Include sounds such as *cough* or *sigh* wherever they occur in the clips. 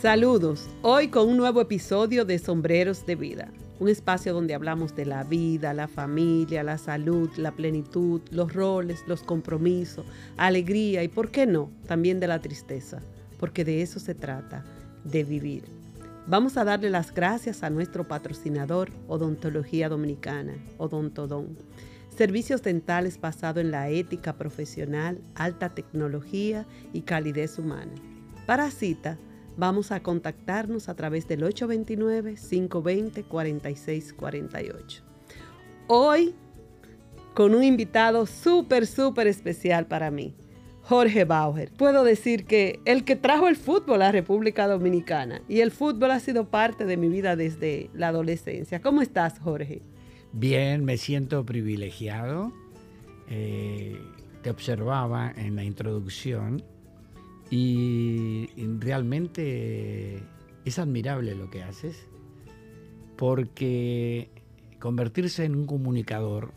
Saludos, hoy con un nuevo episodio de Sombreros de Vida, un espacio donde hablamos de la vida, la familia, la salud, la plenitud, los roles, los compromisos, alegría y, ¿por qué no?, también de la tristeza, porque de eso se trata, de vivir. Vamos a darle las gracias a nuestro patrocinador Odontología Dominicana, Odontodón. Servicios dentales basados en la ética profesional, alta tecnología y calidez humana. Para cita, vamos a contactarnos a través del 829-520-4648. Hoy con un invitado súper, súper especial para mí, Jorge Bauer. Puedo decir que el que trajo el fútbol a República Dominicana y el fútbol ha sido parte de mi vida desde la adolescencia. ¿Cómo estás, Jorge? Bien, me siento privilegiado. Eh, te observaba en la introducción y realmente es admirable lo que haces, porque convertirse en un comunicador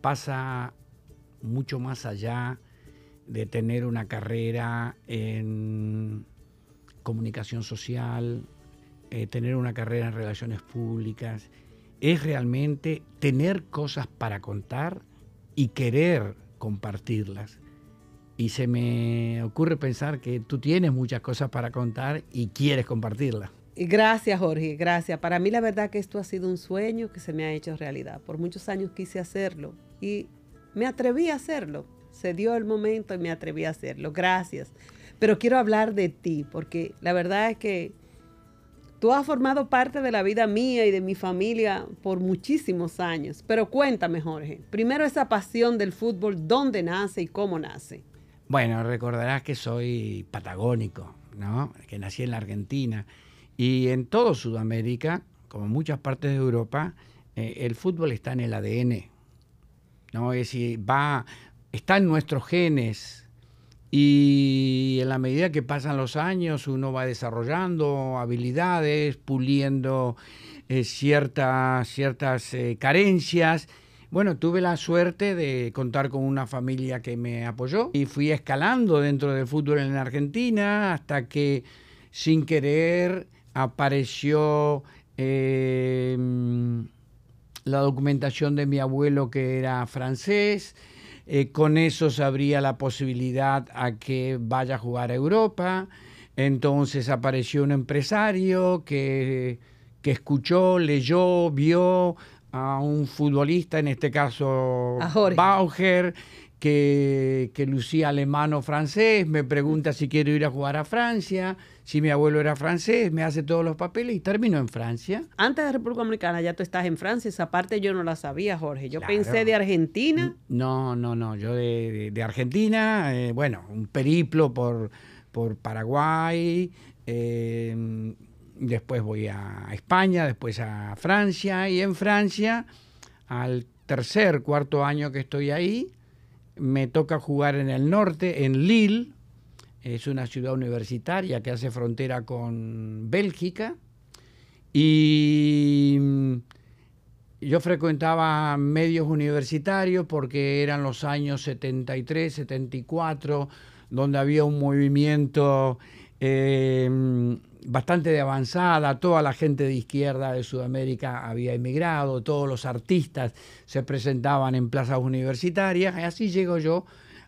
pasa mucho más allá de tener una carrera en comunicación social, eh, tener una carrera en relaciones públicas, es realmente tener cosas para contar y querer compartirlas. Y se me ocurre pensar que tú tienes muchas cosas para contar y quieres compartirlas. Gracias, Jorge, gracias. Para mí la verdad que esto ha sido un sueño que se me ha hecho realidad. Por muchos años quise hacerlo y me atreví a hacerlo. Se dio el momento y me atreví a hacerlo. Gracias. Pero quiero hablar de ti, porque la verdad es que tú has formado parte de la vida mía y de mi familia por muchísimos años. Pero cuéntame, Jorge, primero esa pasión del fútbol, ¿dónde nace y cómo nace? Bueno, recordarás que soy patagónico, ¿no? Que nací en la Argentina. Y en todo Sudamérica, como muchas partes de Europa, eh, el fútbol está en el ADN. ¿no? Es decir, va, está en nuestros genes. Y en la medida que pasan los años, uno va desarrollando habilidades, puliendo eh, ciertas, ciertas eh, carencias bueno, tuve la suerte de contar con una familia que me apoyó y fui escalando dentro del fútbol en Argentina hasta que sin querer apareció em, la documentación de mi abuelo que era francés. Eh, con eso se abría la posibilidad a que vaya a jugar a Europa. Entonces apareció un empresario que, que escuchó, leyó, vio, a un futbolista, en este caso Bauer, que, que, lucía alemán o francés, me pregunta si quiero ir a jugar a Francia, si mi abuelo era francés, me hace todos los papeles y termino en Francia. Antes de República Dominicana ya tú estás en Francia, esa parte yo no la sabía, Jorge. Yo pensé de Argentina. No, no, no, yo de, Argentina, eh, bueno, un periplo por, por Paraguay. Eh, después voy a España, después a Francia y en Francia, al tercer, cuarto año que estoy ahí, me toca jugar en el norte, en Lille, es una ciudad universitaria que hace frontera con Bélgica, y mm, yo frecuentaba medios universitarios porque eran los años 73, 74, donde había un movimiento eh, bastante de avanzada, toda la gente de izquierda de Sudamérica había emigrado, todos los artistas se presentaban en plazas universitarias, y así llego yo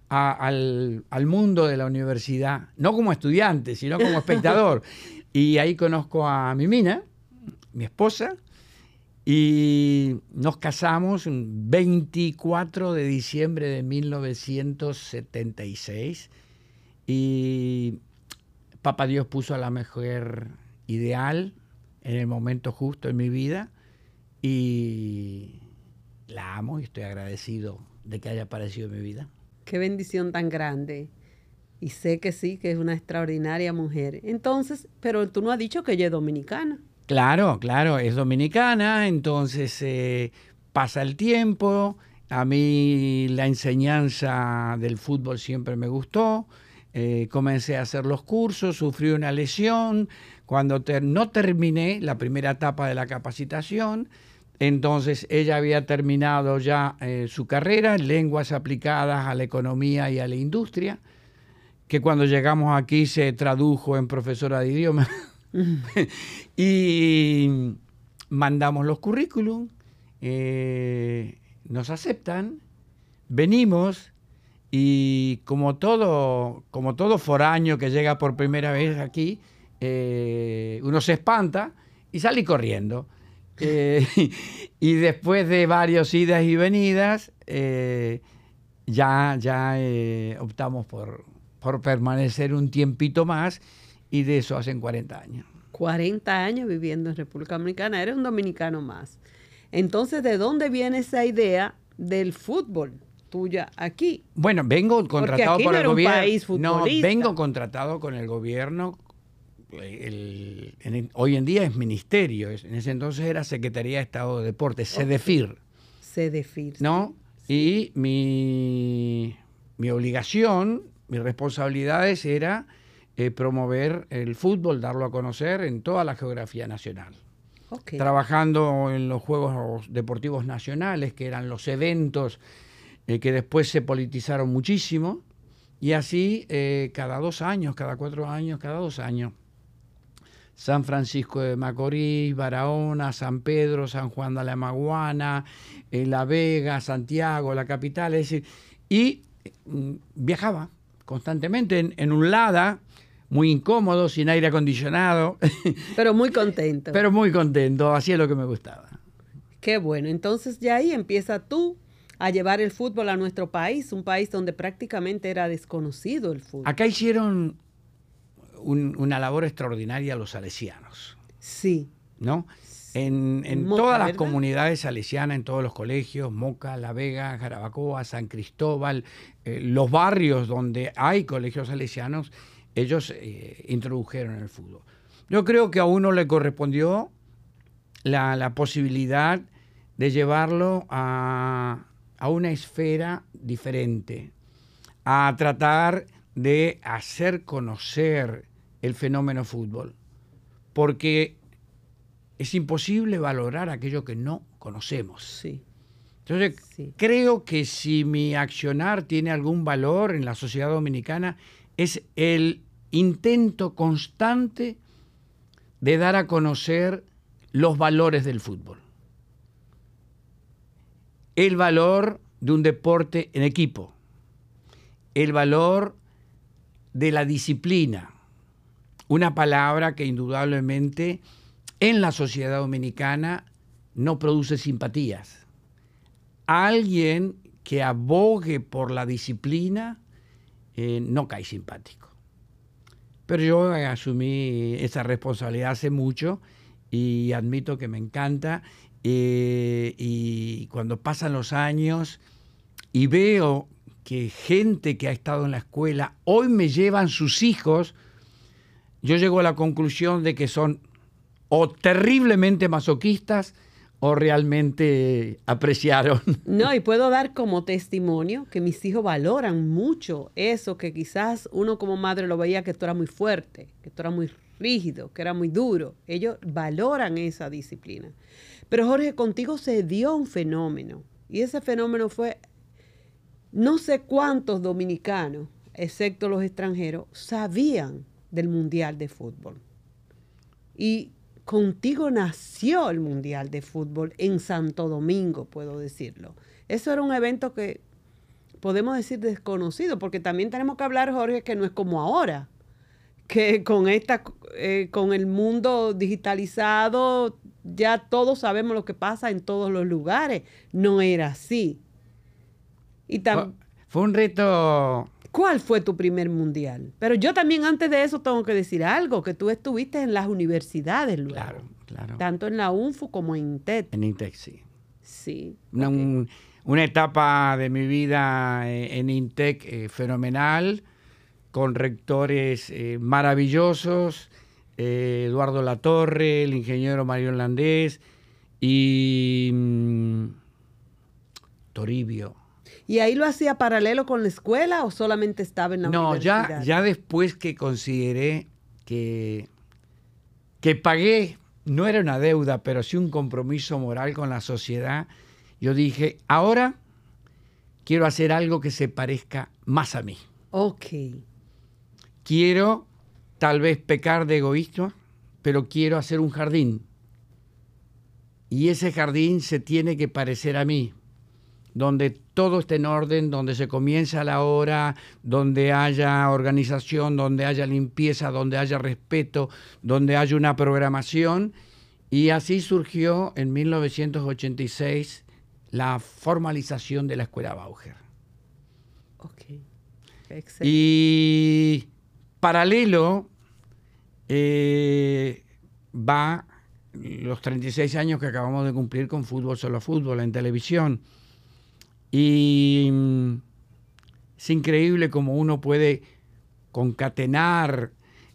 al, mundo de la universidad, no como estudiante, sino como *laughs* espectador. y ahí conozco a mi mina, mi esposa, y nos casamos el 24 de diciembre de 1976. Y Papa Dios puso a la mujer ideal en el momento justo en mi vida y la amo y estoy agradecido de que haya aparecido en mi vida. Qué bendición tan grande. Y sé que sí, que es una extraordinaria mujer. Entonces, pero tú no has dicho que ella es dominicana. Claro, claro, es dominicana, entonces eh, pasa el tiempo, a mí la enseñanza del fútbol siempre me gustó, eh, comencé a hacer los cursos, sufrí una lesión, cuando no terminé la primera etapa de la capacitación, entonces ella había terminado ya eh, su carrera en lenguas aplicadas a la economía y a la industria, que cuando llegamos aquí se tradujo en profesora de idioma. *laughs* y mandamos los currículum, eh, nos aceptan, venimos y como todo, como todo foraño que llega por primera vez aquí, eh, uno se espanta y sale corriendo. *laughs* Eh, *laughs* y después de varias idas y venidas, ya, ya optamos por, por permanecer un tiempito más y de eso hacen 40 años. 40 años viviendo en República Dominicana, eres un dominicano más. Entonces, ¿de dónde viene esa idea del fútbol tuya aquí? Bueno, vengo contratado por el gobierno. no, vengo contratado con el gobierno. hoy en día es ministerio, en ese entonces era Secretaría de Estado de Deportes, SEDEFIR. SEDEFIR. ¿No? Y mi, mi obligación, mis responsabilidades era eh, promover el fútbol, darlo a conocer en toda la geografía nacional. Trabajando en los Juegos Deportivos Nacionales, que eran los eventos eh, que después se politizaron muchísimo, y así eh, cada dos años, cada cuatro años, cada dos años. San Francisco de Macorís, Barahona, San Pedro, San Juan de la Maguana, La Vega, Santiago, la capital, es decir, y mm, viajaba constantemente en, en un Lada, muy incómodo, sin aire acondicionado. *laughs* Pero muy contento. Pero muy contento, así es lo que me gustaba. Qué bueno, entonces ya ahí empieza tú a llevar el fútbol a nuestro país, un país donde prácticamente era desconocido el fútbol. Acá hicieron una labor extraordinaria los salesianos. Sí. ¿No? En, todas las comunidades salesianas, en todos los colegios, Moca, La Vega, Jarabacoa, San Cristóbal, eh, los barrios donde hay colegios salesianos, ellos eh, introdujeron el fútbol. Yo creo que a uno le correspondió la, posibilidad de llevarlo a, una esfera diferente, a tratar de hacer conocer el fenómeno fútbol, porque es imposible valorar aquello que no conocemos. Sí. Entonces, creo que si mi accionar tiene algún valor en la sociedad dominicana, es el intento constante de dar a conocer los valores del fútbol. El valor de un deporte en equipo, el valor de la disciplina, una palabra que indudablemente en la sociedad dominicana no produce simpatías. Alguien que abogue por la disciplina eh, no cae simpático. Pero yo asumí esa responsabilidad hace mucho y admito que me encanta. Eh, y cuando pasan los años y veo que gente que ha estado en la escuela hoy me llevan sus hijos, yo llego a la conclusión de que son o terriblemente masoquistas o realmente apreciaron. *laughs* No, y puedo dar como testimonio que mis hijos valoran mucho eso, que quizás uno como madre lo veía que esto era muy fuerte, que esto era muy rígido, que era muy duro. Ellos valoran esa disciplina. Pero Jorge, contigo se dio un fenómeno, y ese fenómeno fue, no sé cuántos dominicanos, excepto los extranjeros, sabían del Mundial de Fútbol. Y contigo nació el Mundial de Fútbol en Santo Domingo, puedo decirlo. Eso era un evento que podemos decir desconocido, porque también tenemos que hablar, Jorge, que no es como ahora, que con esta, eh, con el mundo digitalizado, ya todos sabemos lo que pasa en todos los lugares. No era así. Y fue un reto ¿Cuál fue tu primer mundial? Pero yo también antes de eso tengo que decir algo, que tú estuviste en las universidades luego. Claro, claro. Tanto en la UNFU como en INTEC. En INTEC, sí. Sí. Una, etapa de mi vida eh, en INTEC eh, fenomenal, con rectores eh, maravillosos, Eduardo Latorre, el ingeniero Mario Holandés y mm, Toribio ¿Y ahí lo hacía paralelo con la escuela o solamente estaba en la universidad? No, ya, ya después que consideré que, que pagué, no era una deuda, pero sí un compromiso moral con la sociedad, yo dije, ahora quiero hacer algo que se parezca más a mí. Ok. Quiero tal vez pecar de egoísta, pero quiero hacer un jardín. Y ese jardín se tiene que parecer a mí, donde todo esté en orden, donde se comienza a la hora, donde haya organización, donde haya limpieza, donde haya respeto, donde haya una programación. Y así surgió en 1986 la formalización de la escuela Bauer. Ok. Y paralelo eh, va los 36 años que acabamos de cumplir con Fútbol Solo Fútbol en televisión. Y mm, es increíble cómo uno puede concatenar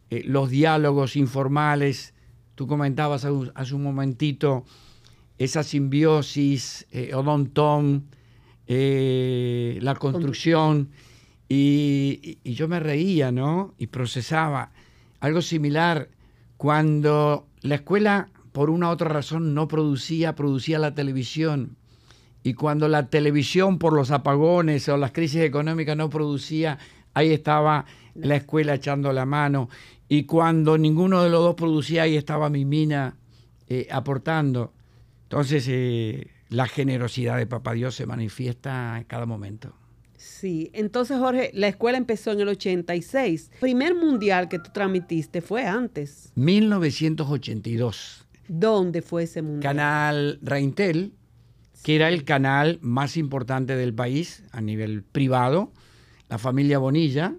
eh, los diálogos informales. Tú comentabas hace un momentito esa simbiosis, eh, Odon Tom, eh, la construcción. Y, y, yo me reía, ¿no? Y procesaba algo similar cuando la escuela, por una u otra razón, no producía, producía la televisión. Y cuando la televisión, por los apagones o las crisis económicas, no producía, ahí estaba la escuela echando la mano. Y cuando ninguno de los dos producía, ahí estaba mi mina eh, aportando. Entonces, eh, la generosidad de Papá Dios se manifiesta en cada momento. Sí, entonces Jorge, la escuela empezó en el 86. primer mundial que tú transmitiste fue antes. 1982. ¿Dónde fue ese mundial? Canal Reintel, que era el canal más importante del país a nivel privado, la familia Bonilla.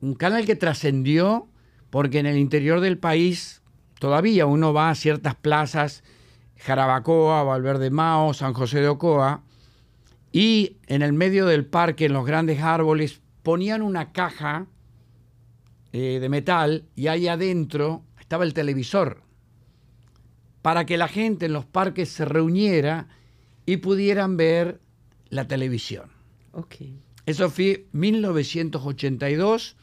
Un canal que trascendió porque en el interior del país todavía uno va a ciertas plazas Jarabacoa, Valverde Mao, San José de Ocoa, y en el medio del parque, en los grandes árboles, ponían una caja eh, de metal y ahí adentro estaba el televisor para que la gente en los parques se reuniera y pudieran ver la televisión. Okay. Eso fue 1982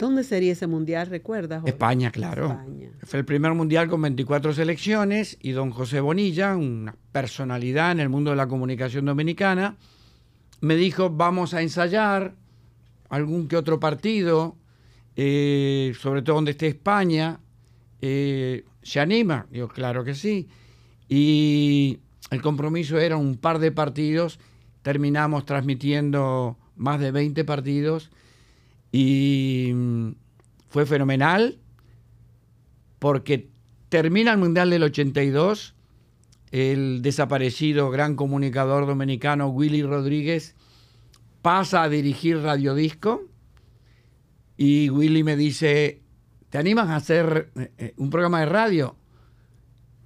¿Dónde sería ese mundial, recuerdas? España, claro. Fue el primer mundial con 24 selecciones y don José Bonilla, una personalidad en el mundo de la comunicación dominicana, me dijo, vamos a ensayar algún que otro partido, eh, sobre todo donde esté España. Eh, ¿Se anima? Digo, claro que sí. Y el compromiso era un par de partidos, terminamos transmitiendo más de 20 partidos y mm, fue fenomenal porque termina el Mundial del 82, el desaparecido gran comunicador dominicano Willy Rodríguez pasa a dirigir Radio Disco y Willy me dice, ¿te animas a hacer eh, eh, un programa de radio?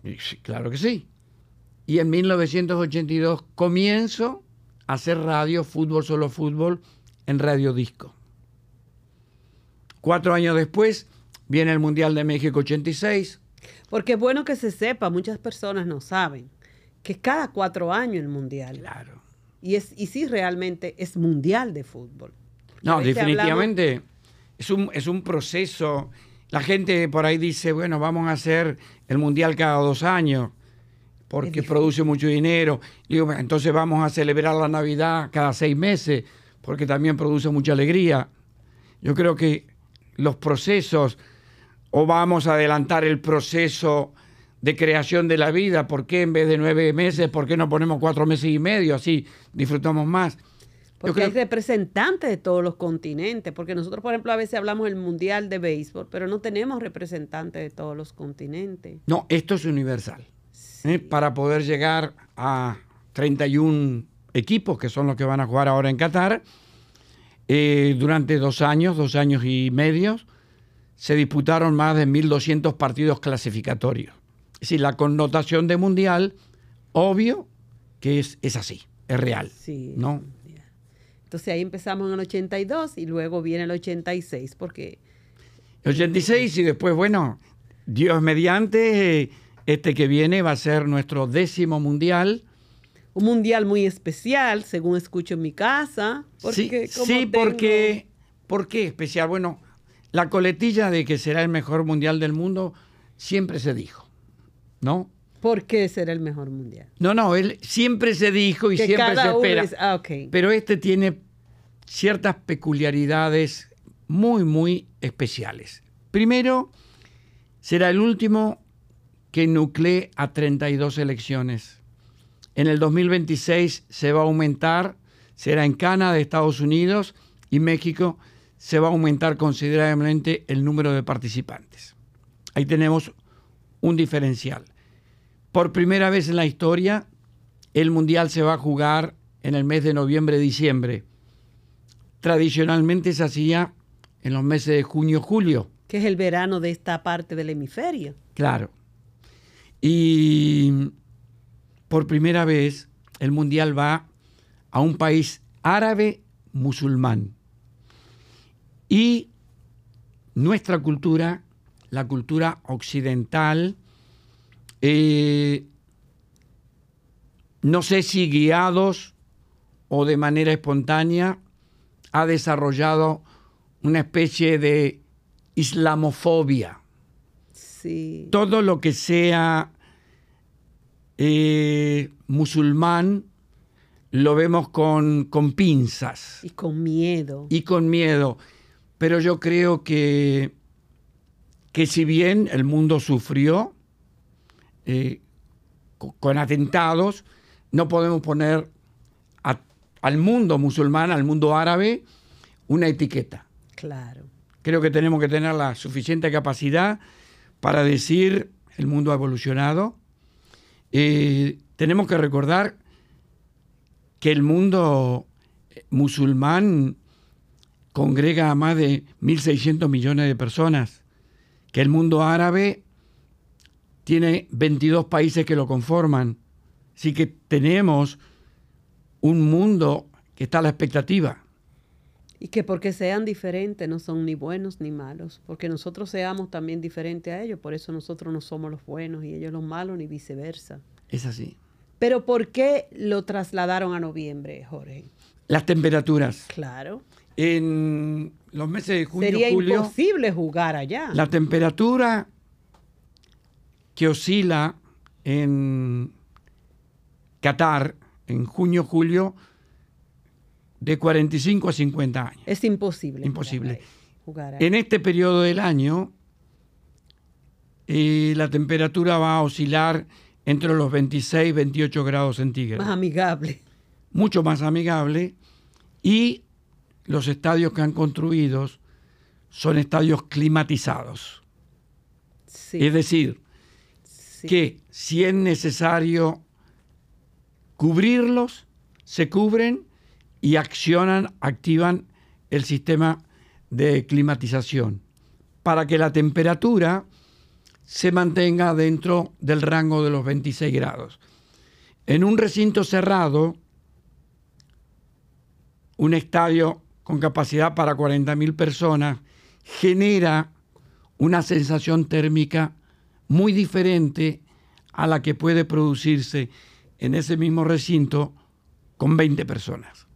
Y, claro que sí. Y en 1982 comienzo a hacer radio, fútbol, solo fútbol, en Radio Disco. Cuatro años después viene el Mundial de México 86. Porque es bueno que se sepa, muchas personas no saben, que cada cuatro años el Mundial. Claro. Y, es, y sí, realmente es Mundial de fútbol. No, definitivamente es, un, es un proceso. La gente por ahí dice, bueno, vamos a hacer el Mundial cada dos años porque produce mucho dinero. Digo, entonces vamos a celebrar la Navidad cada seis meses porque también produce mucha alegría. Yo creo que los procesos o vamos a adelantar el proceso de creación de la vida, ¿por qué en vez de nueve meses, por qué no ponemos cuatro meses y medio? Así disfrutamos más. Porque hay representantes de todos los continentes, porque nosotros, por ejemplo, a veces hablamos del Mundial de Béisbol, pero no tenemos representantes de todos los continentes. No, esto es universal. ¿eh? Para poder llegar a 31 equipos, que son los que van a jugar ahora en Qatar, eh, durante dos años, dos años y medio, se disputaron más de 1.200 partidos clasificatorios. Es decir, la connotación de mundial, obvio que es, es así, es real. Sí. ¿no? Entonces ahí empezamos en el 82 y luego viene el 86, porque... El 86 y después, bueno, Dios mediante, este que viene va a ser nuestro décimo mundial un mundial muy especial, según escucho en mi casa. Porque sí, sí porque, ¿por qué especial? Bueno, la coletilla de que será el mejor mundial del mundo siempre se dijo, ¿no? ¿Por qué será el mejor mundial? No, no, él siempre se dijo y siempre se espera. ah, Pero este tiene ciertas peculiaridades muy, muy especiales. Primero, será el último que nuclee a 32 elecciones. En el 2026 se va a aumentar, será en Canadá, Estados Unidos y México, se va a aumentar considerablemente el número de participantes. Ahí tenemos un diferencial. Por primera vez en la historia, el Mundial se va a jugar en el mes de noviembre-diciembre. Tradicionalmente se hacía en los meses de junio-julio. Que es el verano de esta parte del hemisferio. Claro. Y por primera vez el Mundial va a un país árabe musulmán. Y nuestra cultura, la cultura occidental, eh, no sé si guiados o de manera espontánea, ha desarrollado una especie de islamofobia. Sí. Todo lo que sea eh, musulmán lo vemos con, con pinzas. Y con miedo. Y con miedo. Pero yo creo que, que si bien el mundo sufrió eh, con atentados, no podemos poner al mundo musulmán, al mundo árabe, una etiqueta. Claro. Creo que tenemos que tener la suficiente capacidad para decir el mundo ha evolucionado. Eh, tenemos que recordar que el mundo musulmán congrega a más de 1.600 millones de personas, que el mundo árabe tiene 22 países que lo conforman. Así que tenemos un mundo que está a la expectativa. Y que porque sean diferentes no son ni buenos ni malos, porque nosotros seamos también diferentes a ellos, por eso nosotros no somos los buenos y ellos los malos ni viceversa. Es así. Pero ¿por qué lo trasladaron a noviembre, Jorge? Las temperaturas. Claro. En los meses de junio, Sería julio, imposible jugar allá. la temperatura que oscila en Qatar en junio, julio, de 45 a 50 años. Es imposible. Imposible. Jugar ahí. En este periodo del año, eh, la temperatura va a oscilar entre los 26 y 28 grados centígrados. Más amigable. Mucho más amigable. Y los estadios que han construido son estadios climatizados. Sí. Es decir, sí. que si es necesario cubrirlos, se cubren y accionan, activan el sistema de climatización para que la temperatura se mantenga dentro del rango de los 26 grados. En un recinto cerrado, un estadio con capacidad para 40.000 personas genera una sensación térmica muy diferente a la que puede producirse en ese mismo recinto con 20 personas.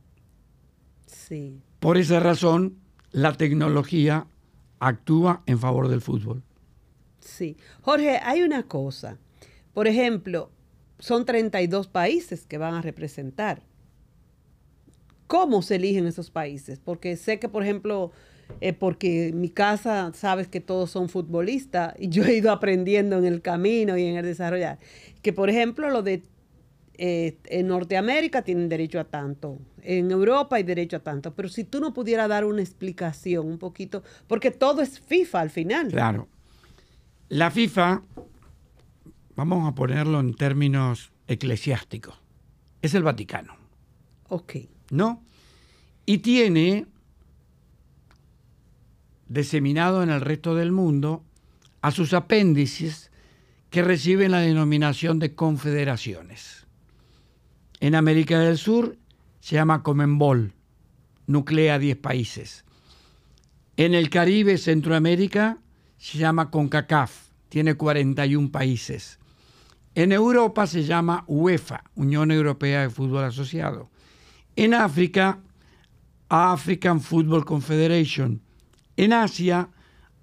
Sí. Por esa razón, la tecnología actúa en favor del fútbol. Sí. Jorge, hay una cosa. Por ejemplo, son 32 países que van a representar. ¿Cómo se eligen esos países? Porque sé que, por ejemplo, eh, porque en mi casa sabes que todos son futbolistas y yo he ido aprendiendo en el camino y en el desarrollar. Que, por ejemplo, lo de eh, en Norteamérica tienen derecho a tanto, en Europa hay derecho a tanto, pero si tú no pudieras dar una explicación un poquito, porque todo es FIFA al final. Claro. La FIFA, vamos a ponerlo en términos eclesiásticos, es el Vaticano, Ok, ¿no? Y tiene diseminado en el resto del mundo a sus apéndices que reciben la denominación de confederaciones. En América del Sur se llama Comenbol, nuclea 10 países. En el Caribe, Centroamérica, se llama CONCACAF, tiene 41 países. En Europa se llama UEFA, Unión Europea de Fútbol Asociado. En África, African Football Confederation. En Asia,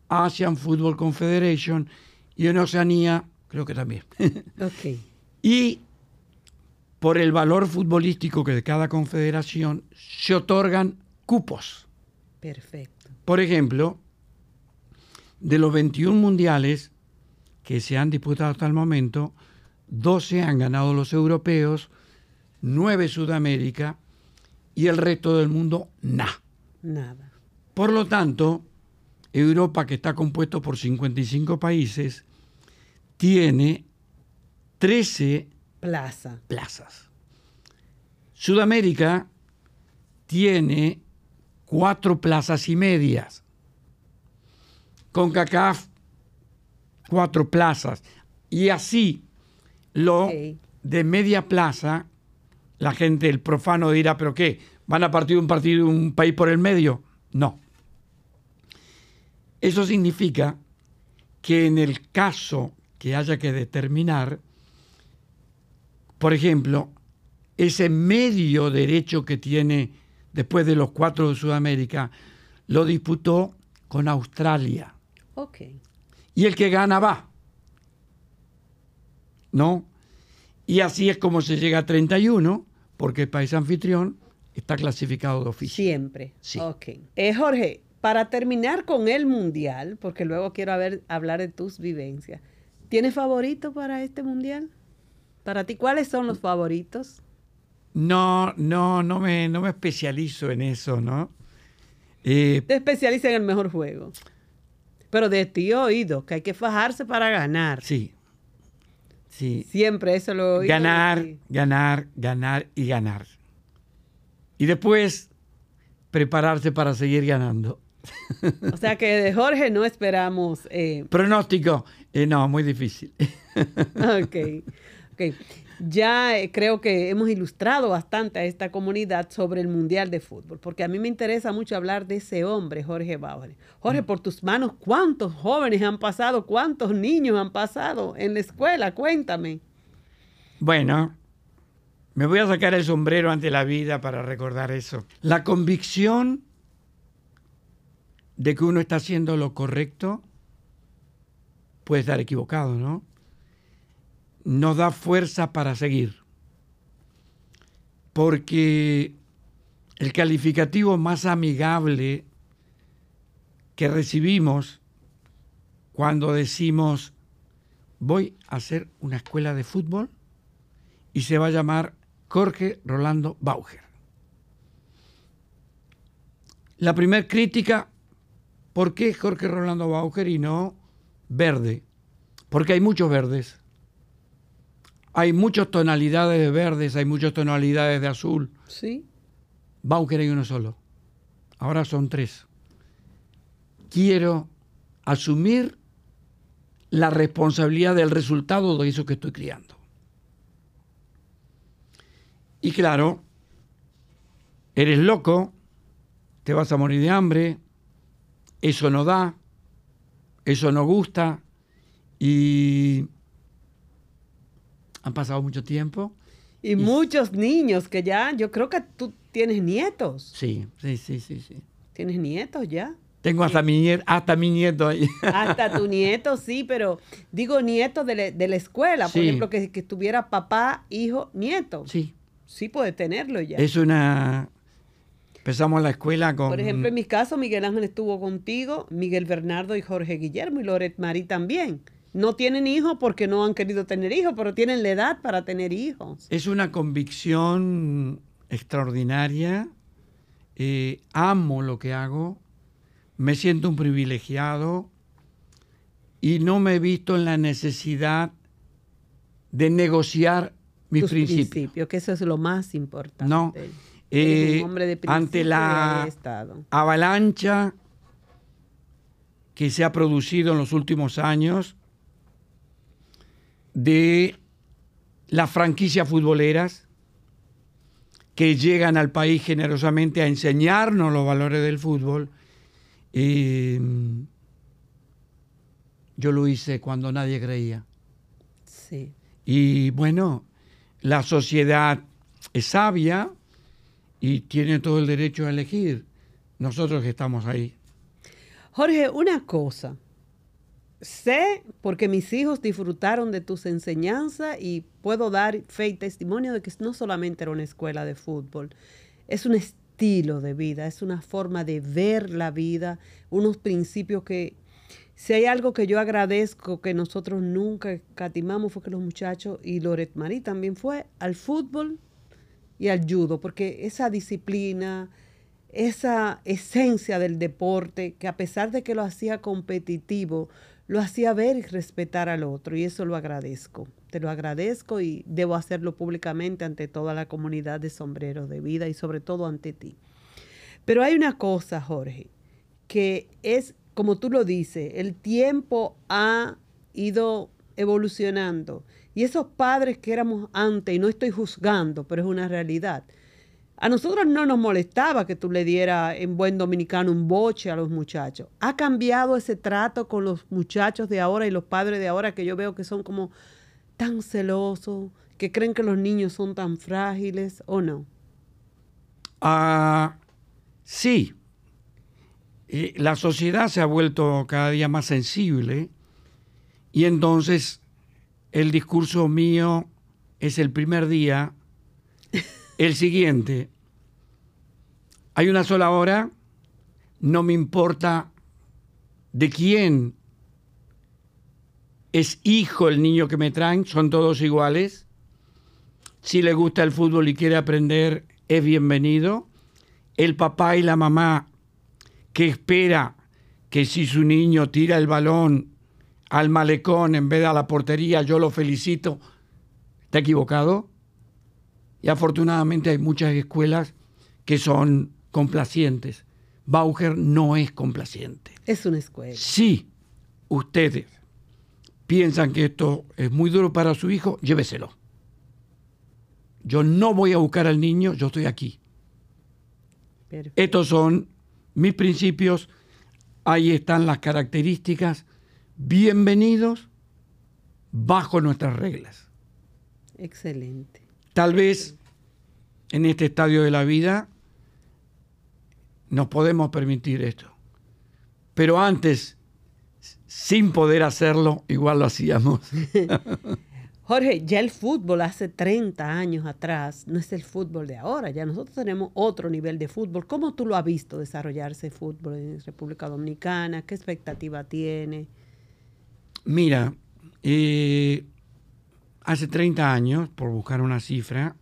Asian Football Confederation. Y en Oceanía, creo que también. *laughs* ok. y por el valor futbolístico que de cada confederación se otorgan cupos. Perfecto. Por ejemplo, de los 21 mundiales, que se han disputado hasta el momento, 12 han ganado los europeos, 9 Sudamérica y el resto del mundo nada. Nada. Por lo tanto, Europa, que está compuesto por 55 países, tiene 13 Plaza. plazas. Sudamérica tiene cuatro plazas y medias. CONCACAF, cuatro plazas. Y así, lo de media plaza, la gente, el profano dirá, ¿pero qué? ¿Van a partir un partido, un país por el medio? No. Eso significa que en el caso que haya que determinar, por ejemplo, ese medio derecho que tiene después de los cuatro de Sudamérica, lo disputó con Australia. Ok. Y el que gana va. ¿No? Y así es como se llega a 31, porque el país anfitrión está clasificado de oficio. Siempre. Sí. Ok. Eh, Jorge, para terminar con el mundial, porque luego quiero haber- hablar de tus vivencias, ¿tienes favorito para este mundial? Para ti, ¿cuáles son los favoritos? No, no, no me, no me especializo en eso, ¿no? Eh, Te especializas en el mejor juego. Pero de ti he oído que hay que fajarse para ganar. sí. Sí. Siempre eso lo he oído. ganar, ganar, ganar y ganar. Y después prepararse para seguir ganando. *laughs* O sea que de Jorge no esperamos. eh, Pronóstico, eh, no, muy difícil. *laughs* ok. ok. Ya eh, creo que hemos ilustrado bastante a esta comunidad sobre el Mundial de Fútbol, porque a mí me interesa mucho hablar de ese hombre, Jorge Bauer. Jorge, por tus manos, ¿cuántos jóvenes han pasado? ¿Cuántos niños han pasado en la escuela? Cuéntame. Bueno, me voy a sacar el sombrero ante la vida para recordar eso. La convicción de que uno está haciendo lo correcto puede estar equivocado, ¿no? Nos da fuerza para seguir. Porque el calificativo más amigable que recibimos cuando decimos voy a hacer una escuela de fútbol y se va a llamar Jorge Rolando Bauger. La primera crítica, ¿por qué Jorge Rolando Bauger y no verde? Porque hay muchos verdes. Hay muchas tonalidades de verdes, hay muchas tonalidades de azul. Sí. Bauker hay uno solo. Ahora son tres. Quiero asumir la responsabilidad del resultado de eso que estoy criando. Y claro, eres loco, te vas a morir de hambre, eso no da, eso no gusta y han pasado mucho tiempo. Y muchos niños que ya, yo creo que tú tienes nietos. Sí, sí, sí, sí, sí. Tienes nietos ya. Tengo hasta mi nieto, hasta mi nieto ahí. *laughs* Hasta tu nieto, sí, pero digo nieto de, la- de la escuela, por Sí. ejemplo, que, que estuviera papá, hijo, nieto. Sí, Sí puede tenerlo ya. es una... Empezamos la escuela con... Por ejemplo, en mi caso, Miguel Ángel estuvo contigo, Miguel Bernardo y Jorge Guillermo y Loret Marí también. No tienen hijos porque no han querido tener hijos, pero tienen la edad para tener hijos. Es una convicción extraordinaria. Eh, amo lo que hago. Me siento un privilegiado. Y no me he visto en la necesidad de negociar mis Tus principios. que eso es lo más importante. No. Eh, de ante la- avalancha que se ha producido en los últimos años de las franquicias futboleras que llegan al país generosamente a enseñarnos los valores del fútbol. Eh, yo lo hice cuando nadie creía. Sí. Y bueno, la sociedad es sabia y tiene todo el derecho a elegir. Nosotros que estamos ahí. Jorge, una cosa. Sé, porque mis hijos disfrutaron de tus enseñanzas y puedo dar fe y testimonio de que no solamente era una escuela de fútbol, es un estilo de vida, es una forma de ver la vida, unos principios que Si hay algo que yo agradezco que nosotros nunca escatimamos fue que los muchachos, y Loret Marí también fue, al fútbol y al judo, porque esa disciplina, esa esencia del deporte, que a pesar de que lo hacía competitivo, lo hacía ver y respetar al otro, y eso lo agradezco. Te lo agradezco y debo hacerlo públicamente ante toda la comunidad de sombreros de vida y sobre todo ante ti. Pero hay una cosa, Jorge, que es, como tú lo dices, el tiempo ha ido evolucionando. Y esos padres que éramos antes, y no estoy juzgando, pero es una realidad. A nosotros no nos molestaba que tú le dieras en buen dominicano un boche a los muchachos. Ha cambiado ese trato con los muchachos de ahora y los padres de ahora que yo veo que son como tan celosos, que creen que los niños son tan frágiles o no. Ah, Sí, la sociedad se ha vuelto cada día más sensible y entonces el discurso mío es el primer día, *laughs* el siguiente, hay una sola hora, no me importa de quién es hijo el niño que me traen, son todos iguales. Si le gusta el fútbol y quiere aprender, es bienvenido el papá y la mamá que espera que si su niño tira el balón al malecón en vez de a la portería, yo lo felicito, ¿está equivocado? Y afortunadamente hay muchas escuelas que son complacientes. Bauer no es complaciente. Es una escuela. Si ustedes piensan que esto es muy duro para su hijo, lléveselo. Yo no voy a buscar al niño, yo estoy aquí. Estos son mis principios, ahí están las características. Bienvenidos bajo nuestras reglas. Excelente. Tal vez en este estadio de la vida nos podemos permitir esto. Pero antes, sin poder hacerlo, igual lo hacíamos. *laughs* Jorge, ya el fútbol hace 30 años atrás no es el fútbol de ahora, ya nosotros tenemos otro nivel de fútbol. ¿Cómo tú lo has visto desarrollarse el fútbol en República Dominicana? ¿Qué expectativa tiene? Mira, eh, hace 30 años, por buscar una cifra,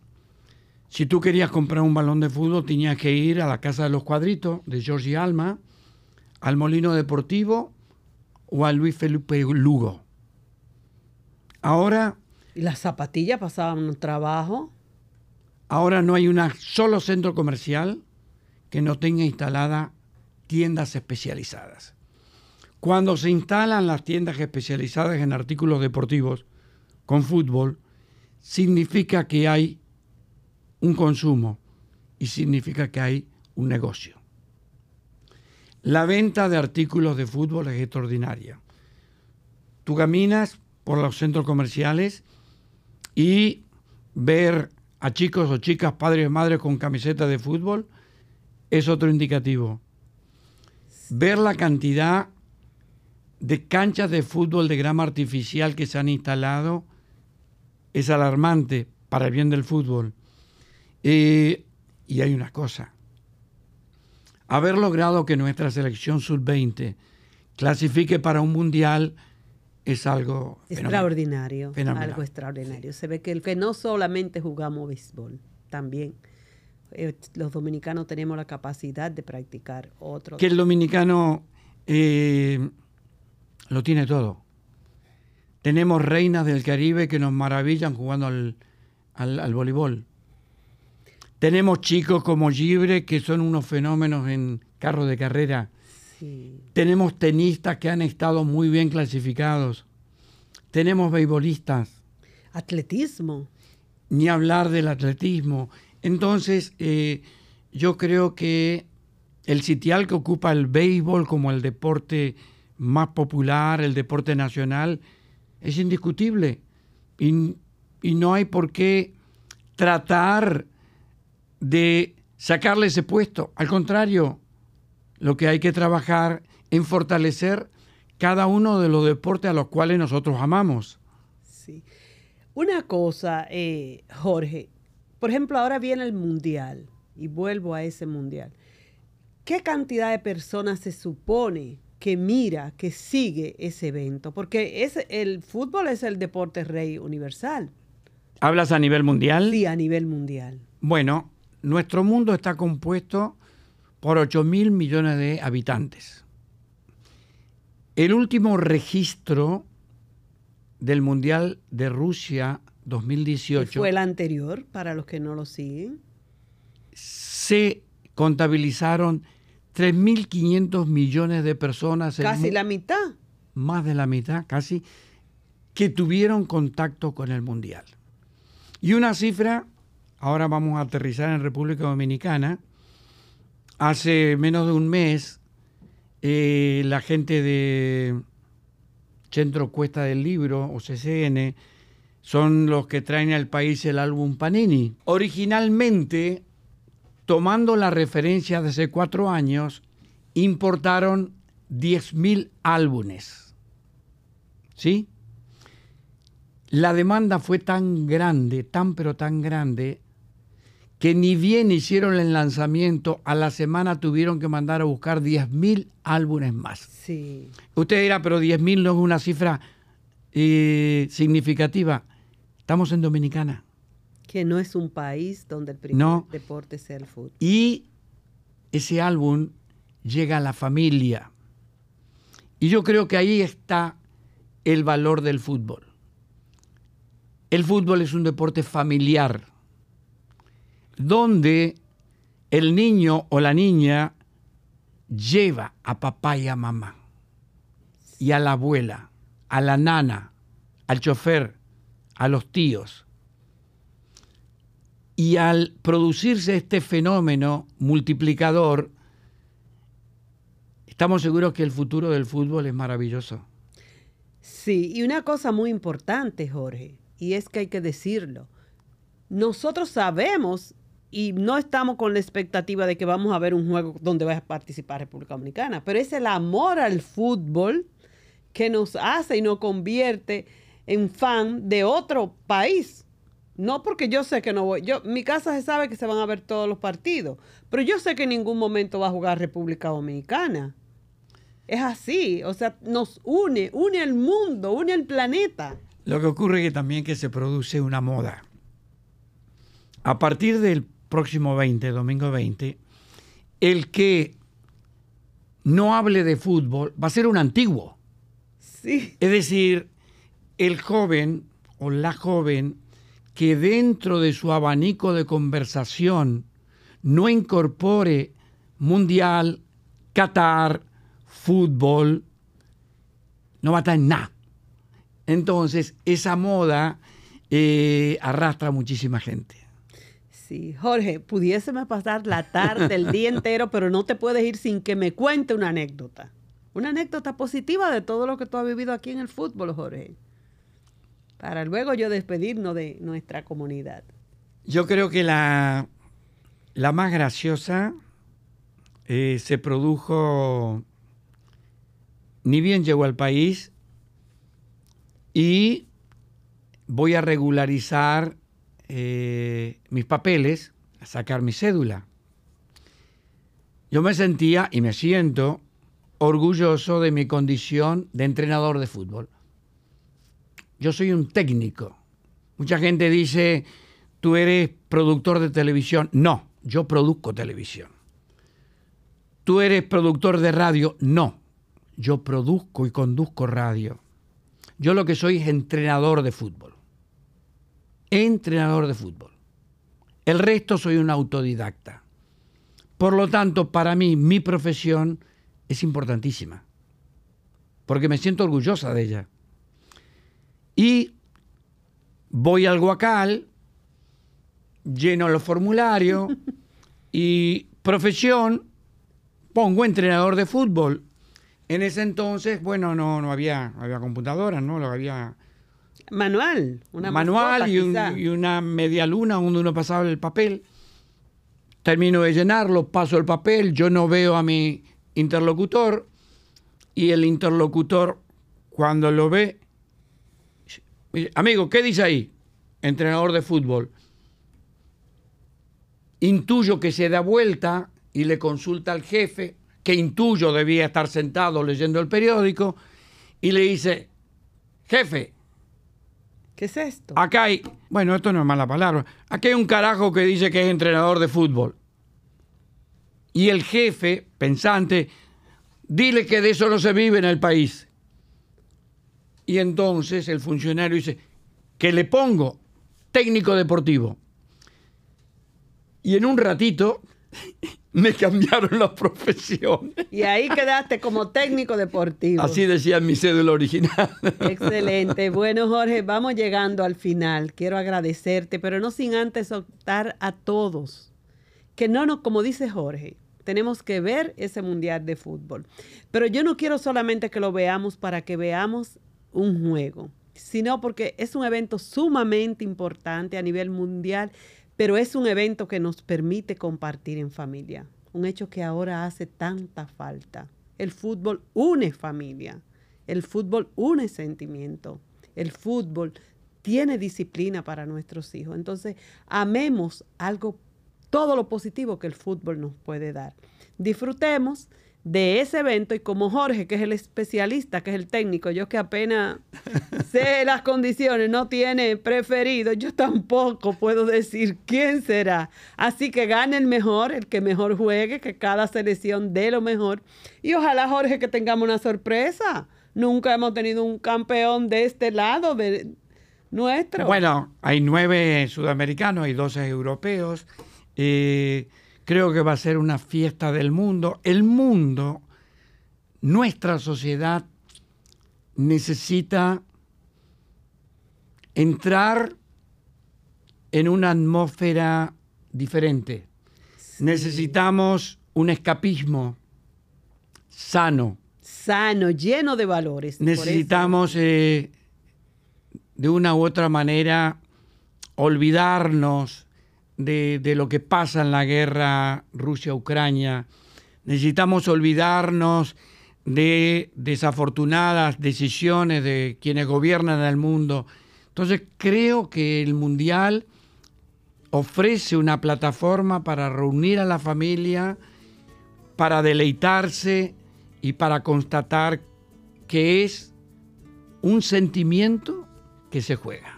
si tú querías comprar un balón de fútbol tenías que ir a la Casa de los Cuadritos de Georgie Alma, al Molino Deportivo o a Luis Felipe Lugo. Ahora ¿Y las zapatillas pasaban un trabajo? Ahora no hay un solo centro comercial que no tenga instalada tiendas especializadas. Cuando se instalan las tiendas especializadas en artículos deportivos con fútbol, significa que hay un consumo y significa que hay un negocio. La venta de artículos de fútbol es extraordinaria. Tú caminas por los centros comerciales y ver a chicos o chicas, padres y madres con camiseta de fútbol es otro indicativo. Ver la cantidad de canchas de fútbol de grama artificial que se han instalado es alarmante para el bien del fútbol. Eh, y hay una cosa. Haber logrado que nuestra selección sub-20 clasifique para un mundial es algo extraordinario, algo extraordinario. Se ve que el que no solamente jugamos béisbol, también eh, los dominicanos tenemos la capacidad de practicar otro. Que el dominicano eh, lo tiene todo. Tenemos reinas del Caribe que nos maravillan jugando al, al, voleibol. Tenemos chicos como Gibre que son unos fenómenos en carro de carrera tenemos tenistas que han estado muy bien clasificados. Tenemos beisbolistas. Atletismo. Ni hablar del atletismo. Entonces, eh, yo creo que el sitial que ocupa el béisbol como el deporte más popular, el deporte nacional, es indiscutible. Y, no hay por qué tratar de sacarle ese puesto. Al contrario, lo que hay que trabajar en fortalecer cada uno de los deportes a los cuales nosotros amamos. Sí. Una cosa, eh, Jorge, por ejemplo, ahora viene el mundial y vuelvo a ese mundial. ¿Qué cantidad de personas se supone que mira, que sigue ese evento, porque es, el fútbol es el deporte rey universal. ¿Hablas a nivel mundial? Sí, a nivel mundial. Bueno, nuestro mundo está compuesto por 8 mil millones de habitantes. El último registro del Mundial de Rusia 2018. fue el anterior, para los que no lo siguen. Se contabilizaron 3.500 millones de personas. Casi la mitad. Más de la mitad, casi, que tuvieron contacto con el Mundial. Y una cifra, ahora vamos a aterrizar en República Dominicana, hace menos de un mes, eh, la gente de Centro Cuesta del Libro, o CCN, son los que traen al país el álbum Panini. Originalmente tomando la referencia de hace cuatro años, importaron 10.000 álbumes. ¿Sí? La demanda fue tan grande, tan pero tan grande, que ni bien hicieron el lanzamiento, a la semana tuvieron que mandar a buscar 10.000 álbumes más. Sí. Usted dirá, pero 10.000 no es una cifra eh, significativa. Estamos en Dominicana que no es un país donde el primer deporte sea el fútbol. Y ese álbum llega a la familia. Y yo creo que ahí está el valor del fútbol. El fútbol es un deporte familiar, donde el niño o la niña lleva a papá y a mamá, y a la abuela, a la nana, al chofer, a los tíos, y al producirse este fenómeno multiplicador, estamos seguros que el futuro del fútbol es maravilloso. Sí, y una cosa muy importante, Jorge, y es que hay que decirlo. Nosotros sabemos y no estamos con la expectativa de que vamos a ver un juego donde va a participar República Dominicana, pero es el amor al fútbol que nos hace y nos convierte en fan de otro país no porque yo sé que no voy. Yo, mi casa se sabe que se van a ver todos los partidos, pero yo sé que en ningún momento va a jugar República Dominicana. Es así, o sea, nos une, une al mundo, une al planeta. Lo que ocurre es que también que se produce una moda. A partir del próximo 20, domingo 20, el que no hable de fútbol va a ser un antiguo. Sí. Es decir, el joven o la joven que dentro de su abanico de conversación no incorpore mundial, Qatar, fútbol, no va a estar en nada. Entonces, esa moda eh, arrastra a muchísima gente. Sí, Jorge, pudiéseme pasar la tarde, el día entero, pero no te puedes ir sin que me cuente una anécdota. Una anécdota positiva de todo lo que tú has vivido aquí en el fútbol, Jorge para luego yo despedirnos de nuestra comunidad. Yo creo que la, la más graciosa eh, se produjo, ni bien llegó al país, y voy a regularizar eh, mis papeles, a sacar mi cédula. Yo me sentía y me siento orgulloso de mi condición de entrenador de fútbol yo soy un técnico. Mucha gente dice, tú eres productor de televisión. No, yo produzco televisión. Tú eres productor de radio. No, yo produzco y conduzco radio. Yo lo que soy es entrenador de fútbol. Entrenador de fútbol. El resto soy un autodidacta. Por lo tanto, para mí mi profesión es importantísima. Porque me siento orgullosa de ella. Y voy al Guacal, lleno los formularios *laughs* y profesión, pongo entrenador de fútbol. En ese entonces, bueno, no, no había, había computadoras, ¿no? Lo había... Manual, una manual y, y, una media luna donde uno pasaba el papel. Termino de llenarlo, paso el papel, yo no veo a mi interlocutor y el interlocutor cuando lo ve Amigo, ¿qué dice ahí? Entrenador de fútbol. Intuyo que se da vuelta y le consulta al jefe, que intuyo debía estar sentado leyendo el periódico, y le dice, jefe, ¿qué es esto? Acá hay, bueno, esto no es mala palabra, aquí hay un carajo que dice que es entrenador de fútbol. Y el jefe, pensante, dile que de eso no se vive en el país. Y entonces el funcionario dice, que le pongo técnico deportivo. Y en un ratito *laughs* me cambiaron la profesión. Y ahí quedaste como técnico deportivo. Así decía mi cédula original. *laughs* Excelente. Bueno, Jorge, vamos llegando al final. Quiero agradecerte, pero no sin antes optar a todos. Que no nos, como dice Jorge, tenemos que ver ese mundial de fútbol. Pero yo no quiero solamente que lo veamos para que veamos un juego, sino porque es un evento sumamente importante a nivel mundial, pero es un evento que nos permite compartir en familia, un hecho que ahora hace tanta falta. El fútbol une familia, el fútbol une sentimiento, el fútbol tiene disciplina para nuestros hijos. Entonces, amemos algo, todo lo positivo que el fútbol nos puede dar. Disfrutemos de ese evento y como Jorge, que es el especialista, que es el técnico, yo que apenas *laughs* sé las condiciones, no tiene preferido, yo tampoco puedo decir quién será. Así que gane el mejor, el que mejor juegue, que cada selección dé lo mejor. Y ojalá, Jorge, que tengamos una sorpresa. Nunca hemos tenido un campeón de este lado de nuestro. Bueno, hay nueve sudamericanos, hay doce europeos. Eh, Creo que va a ser una fiesta del mundo. El mundo, nuestra sociedad, necesita entrar en una atmósfera diferente. Necesitamos un escapismo sano. Sano, lleno de valores. Necesitamos eh, de una u otra manera olvidarnos de, lo que pasa en la guerra Rusia-Ucrania. Necesitamos olvidarnos de desafortunadas decisiones de quienes gobiernan el mundo. Entonces creo que el Mundial ofrece una plataforma para reunir a la familia, para deleitarse y para constatar que es un sentimiento que se juega.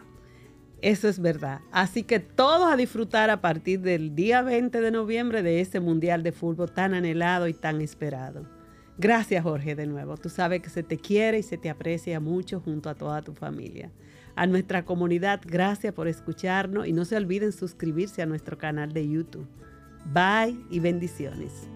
Eso es verdad. Así que todos a disfrutar a partir del día 20 de noviembre de ese Mundial de Fútbol tan anhelado y tan esperado. Gracias Jorge de nuevo. Tú sabes que se te quiere y se te aprecia mucho junto a toda tu familia. A nuestra comunidad, gracias por escucharnos y no se olviden suscribirse a nuestro canal de YouTube. Bye y bendiciones.